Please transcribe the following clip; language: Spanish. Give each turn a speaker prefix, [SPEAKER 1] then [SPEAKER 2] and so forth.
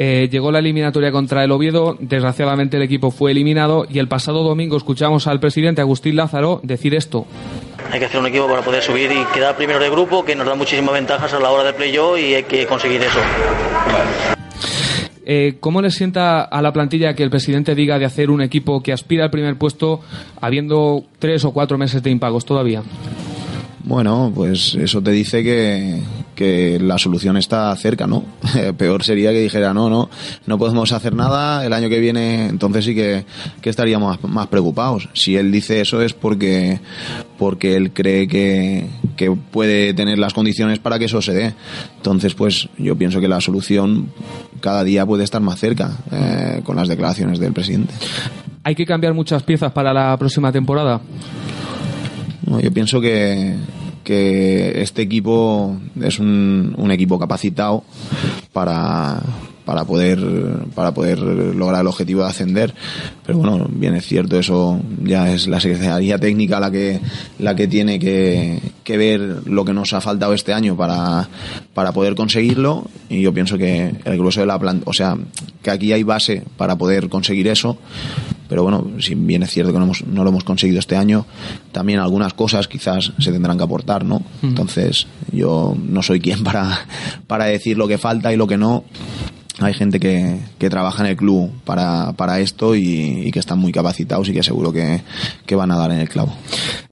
[SPEAKER 1] Eh, llegó la eliminatoria contra el Oviedo, desgraciadamente el equipo fue eliminado y el pasado domingo escuchamos al presidente Agustín Lázaro decir esto.
[SPEAKER 2] Hay que hacer un equipo para poder subir y quedar primero de grupo, que nos da muchísimas ventajas a la hora del play-off y hay que conseguir eso.
[SPEAKER 1] Eh, ¿Cómo le sienta a la plantilla que el presidente diga de hacer un equipo que aspira al primer puesto habiendo tres o cuatro meses de impagos todavía?
[SPEAKER 3] Bueno, pues eso te dice que, que la solución está cerca, ¿no? Peor sería que dijera, no, no, no podemos hacer nada el año que viene, entonces sí que, que estaríamos más, preocupados. Si él dice eso es porque, porque él cree que, que puede tener las condiciones para que eso se dé. Entonces, pues yo pienso que la solución cada día puede estar más cerca eh, con las declaraciones del presidente.
[SPEAKER 1] ¿Hay que cambiar muchas piezas para la próxima temporada?
[SPEAKER 3] No, yo pienso que, que este equipo es un, un equipo capacitado para, para poder para poder lograr el objetivo de ascender. Pero bueno bien es cierto eso ya es la secretaría técnica la que la que tiene que, que ver lo que nos ha faltado este año para, para poder conseguirlo. Y yo pienso que el grueso de la planta o sea que aquí hay base para poder conseguir eso pero bueno, si bien es cierto que no, hemos, no lo hemos conseguido este año, también algunas cosas quizás se tendrán que aportar, ¿no? Entonces, yo no soy quien para, para decir lo que falta y lo que no, hay gente que, que trabaja en el club para, para esto y, y, que están muy capacitados y que seguro que, que van a dar en el clavo.